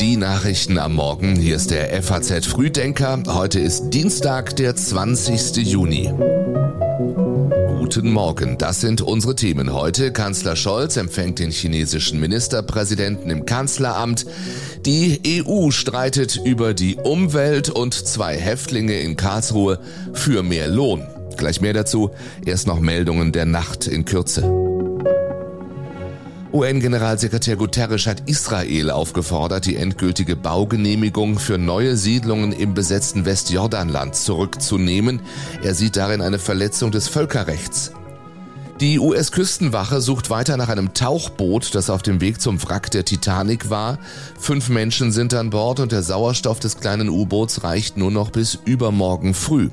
Die Nachrichten am Morgen. Hier ist der FAZ Frühdenker. Heute ist Dienstag, der 20. Juni. Guten Morgen, das sind unsere Themen heute. Kanzler Scholz empfängt den chinesischen Ministerpräsidenten im Kanzleramt. Die EU streitet über die Umwelt und zwei Häftlinge in Karlsruhe für mehr Lohn. Gleich mehr dazu, erst noch Meldungen der Nacht in Kürze. UN-Generalsekretär Guterres hat Israel aufgefordert, die endgültige Baugenehmigung für neue Siedlungen im besetzten Westjordanland zurückzunehmen. Er sieht darin eine Verletzung des Völkerrechts. Die US-Küstenwache sucht weiter nach einem Tauchboot, das auf dem Weg zum Wrack der Titanic war. Fünf Menschen sind an Bord und der Sauerstoff des kleinen U-Boots reicht nur noch bis übermorgen früh.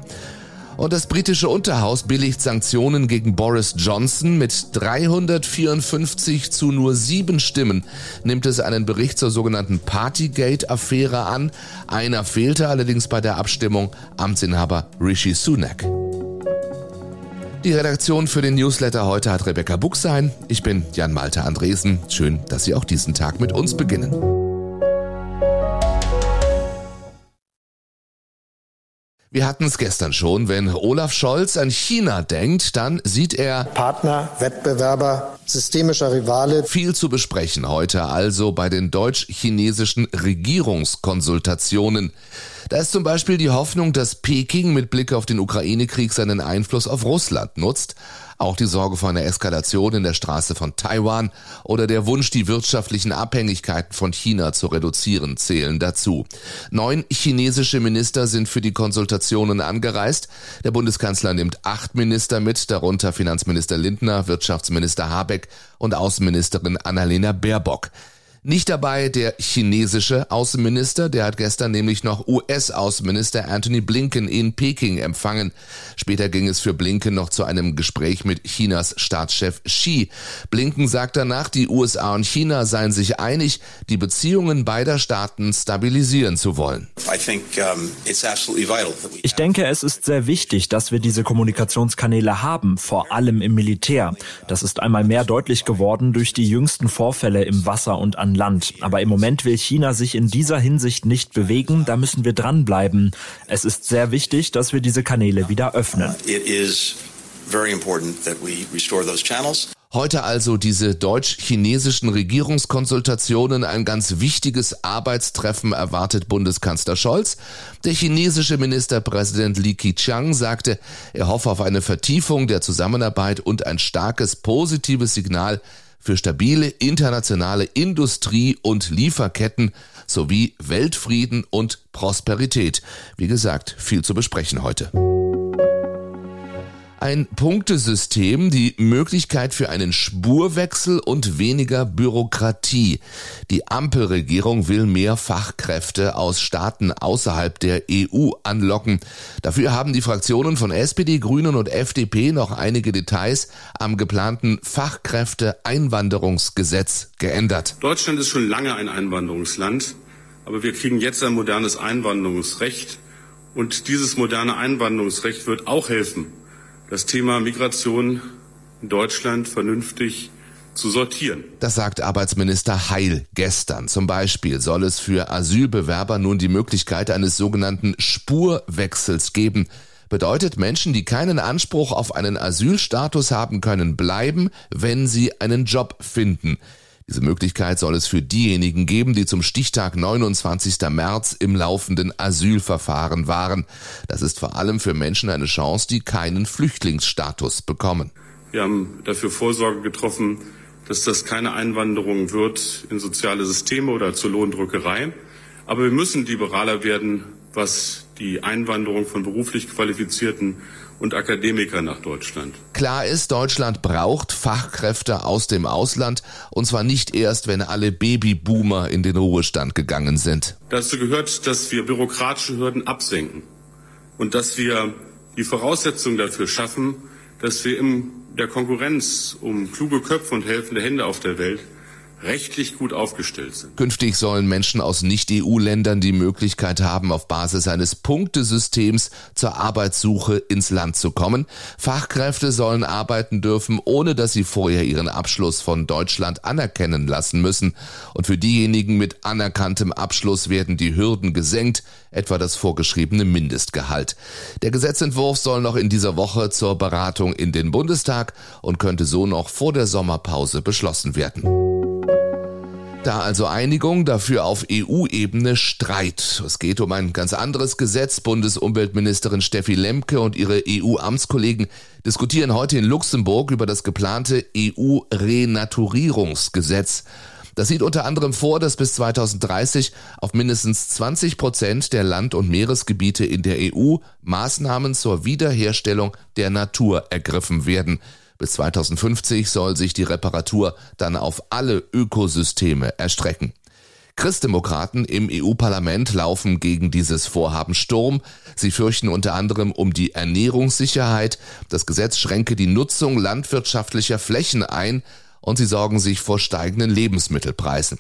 Und das britische Unterhaus billigt Sanktionen gegen Boris Johnson. Mit 354 zu nur sieben Stimmen nimmt es einen Bericht zur sogenannten Partygate-Affäre an. Einer fehlte allerdings bei der Abstimmung, Amtsinhaber Rishi Sunak. Die Redaktion für den Newsletter heute hat Rebecca Buchsein. Ich bin Jan Malte Andresen. Schön, dass Sie auch diesen Tag mit uns beginnen. Wir hatten es gestern schon, wenn Olaf Scholz an China denkt, dann sieht er Partner, Wettbewerber, systemischer Rivale. Viel zu besprechen heute also bei den deutsch-chinesischen Regierungskonsultationen. Da ist zum Beispiel die Hoffnung, dass Peking mit Blick auf den Ukraine-Krieg seinen Einfluss auf Russland nutzt. Auch die Sorge vor einer Eskalation in der Straße von Taiwan oder der Wunsch, die wirtschaftlichen Abhängigkeiten von China zu reduzieren, zählen dazu. Neun chinesische Minister sind für die Konsultationen angereist. Der Bundeskanzler nimmt acht Minister mit, darunter Finanzminister Lindner, Wirtschaftsminister Habeck und Außenministerin Annalena Baerbock. Nicht dabei der chinesische Außenminister, der hat gestern nämlich noch US-Außenminister Anthony Blinken in Peking empfangen. Später ging es für Blinken noch zu einem Gespräch mit Chinas Staatschef Xi. Blinken sagt danach, die USA und China seien sich einig, die Beziehungen beider Staaten stabilisieren zu wollen. Ich denke, es ist sehr wichtig, dass wir diese Kommunikationskanäle haben, vor allem im Militär. Das ist einmal mehr deutlich geworden durch die jüngsten Vorfälle im Wasser und an an Land. Aber im Moment will China sich in dieser Hinsicht nicht bewegen. Da müssen wir dranbleiben. Es ist sehr wichtig, dass wir diese Kanäle wieder öffnen. Heute also diese deutsch-chinesischen Regierungskonsultationen. Ein ganz wichtiges Arbeitstreffen erwartet Bundeskanzler Scholz. Der chinesische Ministerpräsident Li Keqiang sagte, er hoffe auf eine Vertiefung der Zusammenarbeit und ein starkes positives Signal für stabile internationale Industrie- und Lieferketten sowie Weltfrieden und Prosperität. Wie gesagt, viel zu besprechen heute. Ein Punktesystem, die Möglichkeit für einen Spurwechsel und weniger Bürokratie. Die Ampelregierung will mehr Fachkräfte aus Staaten außerhalb der EU anlocken. Dafür haben die Fraktionen von SPD, Grünen und FDP noch einige Details am geplanten Fachkräfteeinwanderungsgesetz geändert. Deutschland ist schon lange ein Einwanderungsland, aber wir kriegen jetzt ein modernes Einwanderungsrecht und dieses moderne Einwanderungsrecht wird auch helfen, das Thema Migration in Deutschland vernünftig zu sortieren. Das sagt Arbeitsminister Heil gestern. Zum Beispiel soll es für Asylbewerber nun die Möglichkeit eines sogenannten Spurwechsels geben. Bedeutet, Menschen, die keinen Anspruch auf einen Asylstatus haben können, bleiben, wenn sie einen Job finden. Diese Möglichkeit soll es für diejenigen geben, die zum Stichtag 29. März im laufenden Asylverfahren waren. Das ist vor allem für Menschen eine Chance, die keinen Flüchtlingsstatus bekommen. Wir haben dafür Vorsorge getroffen, dass das keine Einwanderung wird in soziale Systeme oder zur Lohndrückerei. Aber wir müssen liberaler werden, was die Einwanderung von beruflich Qualifizierten und Akademiker nach Deutschland. Klar ist, Deutschland braucht Fachkräfte aus dem Ausland und zwar nicht erst, wenn alle Babyboomer in den Ruhestand gegangen sind. Dazu gehört, dass wir bürokratische Hürden absenken und dass wir die Voraussetzungen dafür schaffen, dass wir in der Konkurrenz um kluge Köpfe und helfende Hände auf der Welt rechtlich gut aufgestellt sind. Künftig sollen Menschen aus Nicht-EU-Ländern die Möglichkeit haben, auf Basis eines Punktesystems zur Arbeitssuche ins Land zu kommen. Fachkräfte sollen arbeiten dürfen, ohne dass sie vorher ihren Abschluss von Deutschland anerkennen lassen müssen. Und für diejenigen mit anerkanntem Abschluss werden die Hürden gesenkt, etwa das vorgeschriebene Mindestgehalt. Der Gesetzentwurf soll noch in dieser Woche zur Beratung in den Bundestag und könnte so noch vor der Sommerpause beschlossen werden. Da also Einigung, dafür auf EU-Ebene Streit. Es geht um ein ganz anderes Gesetz. Bundesumweltministerin Steffi Lemke und ihre EU-Amtskollegen diskutieren heute in Luxemburg über das geplante EU-Renaturierungsgesetz. Das sieht unter anderem vor, dass bis 2030 auf mindestens 20 Prozent der Land- und Meeresgebiete in der EU Maßnahmen zur Wiederherstellung der Natur ergriffen werden. Bis 2050 soll sich die Reparatur dann auf alle Ökosysteme erstrecken. Christdemokraten im EU-Parlament laufen gegen dieses Vorhaben Sturm. Sie fürchten unter anderem um die Ernährungssicherheit. Das Gesetz schränke die Nutzung landwirtschaftlicher Flächen ein und sie sorgen sich vor steigenden Lebensmittelpreisen.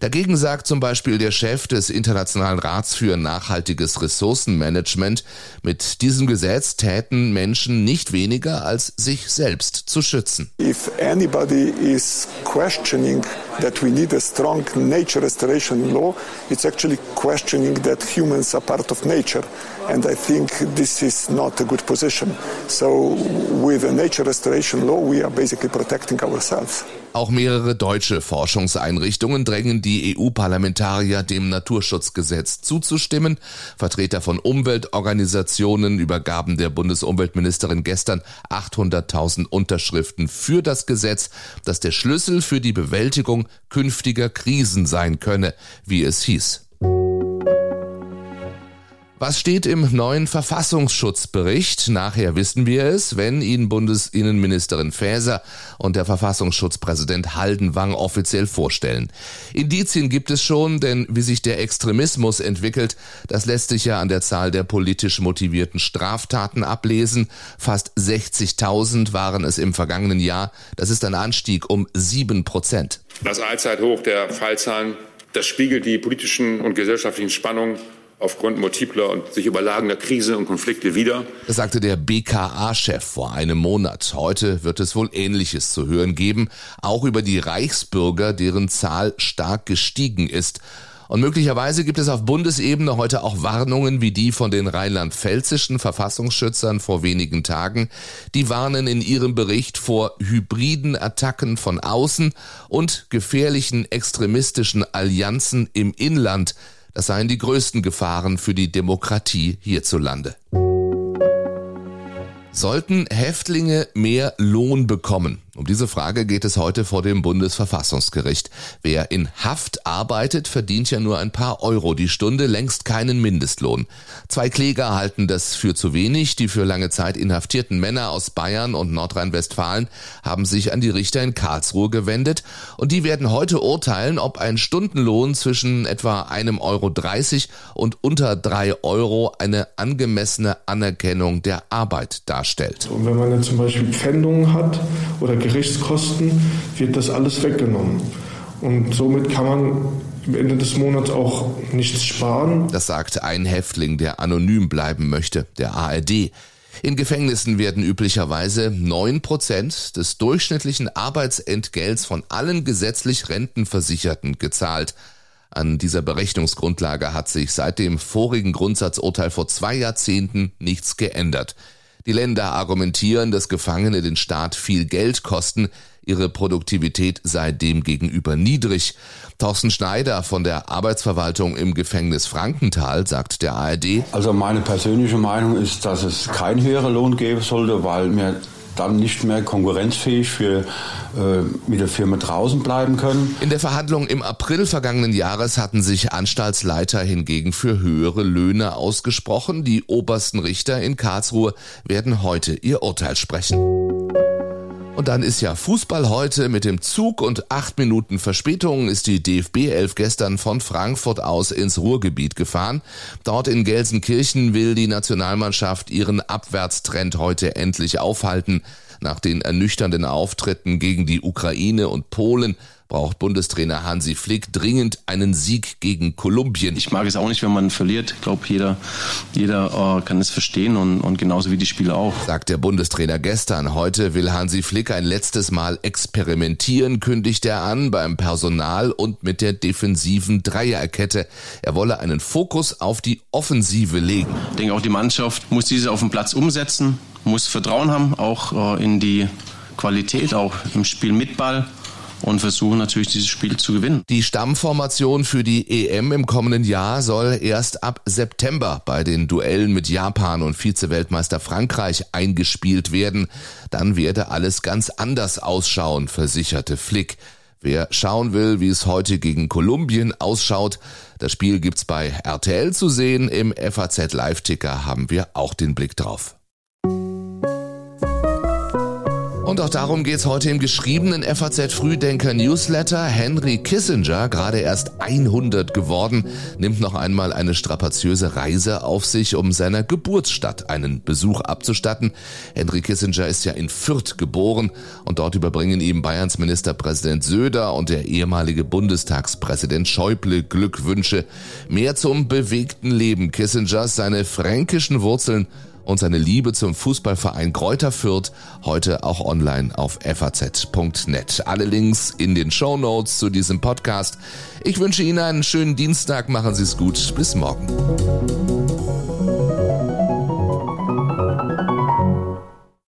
Dagegen sagt zum Beispiel der Chef des Internationalen Rats für nachhaltiges Ressourcenmanagement, mit diesem Gesetz täten Menschen nicht weniger, als sich selbst zu schützen. If anybody is questioning that we need a strong nature restoration law, it's actually questioning that humans are part of nature. And I think this is not a good position. So with a nature restoration law, we are basically protecting ourselves. Auch mehrere deutsche Forschungseinrichtungen drängen die EU-Parlamentarier dem Naturschutzgesetz zuzustimmen. Vertreter von Umweltorganisationen übergaben der Bundesumweltministerin gestern 800.000 Unterschriften für das Gesetz, das der Schlüssel für die Bewältigung künftiger Krisen sein könne, wie es hieß. Was steht im neuen Verfassungsschutzbericht? Nachher wissen wir es, wenn ihn Bundesinnenministerin Faeser und der Verfassungsschutzpräsident Haldenwang offiziell vorstellen. Indizien gibt es schon, denn wie sich der Extremismus entwickelt, das lässt sich ja an der Zahl der politisch motivierten Straftaten ablesen. Fast 60.000 waren es im vergangenen Jahr. Das ist ein Anstieg um sieben Prozent. Das Allzeithoch der Fallzahlen, das spiegelt die politischen und gesellschaftlichen Spannungen aufgrund multipler und sich überlagender Krisen und Konflikte wieder. Das sagte der BKA-Chef vor einem Monat. Heute wird es wohl Ähnliches zu hören geben, auch über die Reichsbürger, deren Zahl stark gestiegen ist. Und möglicherweise gibt es auf Bundesebene heute auch Warnungen wie die von den rheinland-pfälzischen Verfassungsschützern vor wenigen Tagen. Die warnen in ihrem Bericht vor hybriden Attacken von außen und gefährlichen extremistischen Allianzen im Inland. Das seien die größten Gefahren für die Demokratie hierzulande. Sollten Häftlinge mehr Lohn bekommen? Um diese Frage geht es heute vor dem Bundesverfassungsgericht. Wer in Haft arbeitet, verdient ja nur ein paar Euro die Stunde, längst keinen Mindestlohn. Zwei Kläger halten das für zu wenig. Die für lange Zeit inhaftierten Männer aus Bayern und Nordrhein-Westfalen haben sich an die Richter in Karlsruhe gewendet und die werden heute urteilen, ob ein Stundenlohn zwischen etwa einem Euro 30 und unter drei Euro eine angemessene Anerkennung der Arbeit darstellt. Und wenn man jetzt zum Beispiel Pfändungen hat oder Gerichtskosten wird das alles weggenommen. Und somit kann man am Ende des Monats auch nichts sparen. Das sagt ein Häftling, der anonym bleiben möchte, der ARD. In Gefängnissen werden üblicherweise neun Prozent des durchschnittlichen Arbeitsentgelts von allen gesetzlich Rentenversicherten gezahlt. An dieser Berechnungsgrundlage hat sich seit dem vorigen Grundsatzurteil vor zwei Jahrzehnten nichts geändert. Die Länder argumentieren, dass Gefangene den Staat viel Geld kosten, ihre Produktivität sei demgegenüber niedrig. Thorsten Schneider von der Arbeitsverwaltung im Gefängnis Frankenthal sagt der ARD. Also meine persönliche Meinung ist, dass es keinen höheren Lohn geben sollte, weil mir dann nicht mehr konkurrenzfähig für äh, mit der Firma draußen bleiben können. In der Verhandlung im April vergangenen Jahres hatten sich Anstaltsleiter hingegen für höhere Löhne ausgesprochen. Die obersten Richter in Karlsruhe werden heute ihr Urteil sprechen. Und dann ist ja Fußball heute mit dem Zug und acht Minuten Verspätung ist die DFB 11 gestern von Frankfurt aus ins Ruhrgebiet gefahren. Dort in Gelsenkirchen will die Nationalmannschaft ihren Abwärtstrend heute endlich aufhalten. Nach den ernüchternden Auftritten gegen die Ukraine und Polen braucht Bundestrainer Hansi Flick dringend einen Sieg gegen Kolumbien. Ich mag es auch nicht, wenn man verliert. Ich glaube, jeder, jeder äh, kann es verstehen und, und genauso wie die Spieler auch. Sagt der Bundestrainer gestern. Heute will Hansi Flick ein letztes Mal experimentieren, kündigt er an, beim Personal und mit der defensiven Dreierkette. Er wolle einen Fokus auf die Offensive legen. Ich denke, auch die Mannschaft muss diese auf dem Platz umsetzen, muss Vertrauen haben, auch äh, in die Qualität, auch im Spiel mit Ball und versuchen natürlich dieses Spiel zu gewinnen. Die Stammformation für die EM im kommenden Jahr soll erst ab September bei den Duellen mit Japan und Vize-Weltmeister Frankreich eingespielt werden. Dann werde alles ganz anders ausschauen, versicherte Flick. Wer schauen will, wie es heute gegen Kolumbien ausschaut, das Spiel gibt's bei RTL zu sehen. Im FAZ Live-Ticker haben wir auch den Blick drauf. Und auch darum geht's heute im geschriebenen FAZ Frühdenker Newsletter. Henry Kissinger, gerade erst 100 geworden, nimmt noch einmal eine strapaziöse Reise auf sich, um seiner Geburtsstadt einen Besuch abzustatten. Henry Kissinger ist ja in Fürth geboren und dort überbringen ihm Bayerns Ministerpräsident Söder und der ehemalige Bundestagspräsident Schäuble Glückwünsche. Mehr zum bewegten Leben Kissingers, seine fränkischen Wurzeln und seine Liebe zum Fußballverein Kräuter Fürth heute auch online auf faz.net. Alle Links in den Show Notes zu diesem Podcast. Ich wünsche Ihnen einen schönen Dienstag, machen Sie es gut, bis morgen.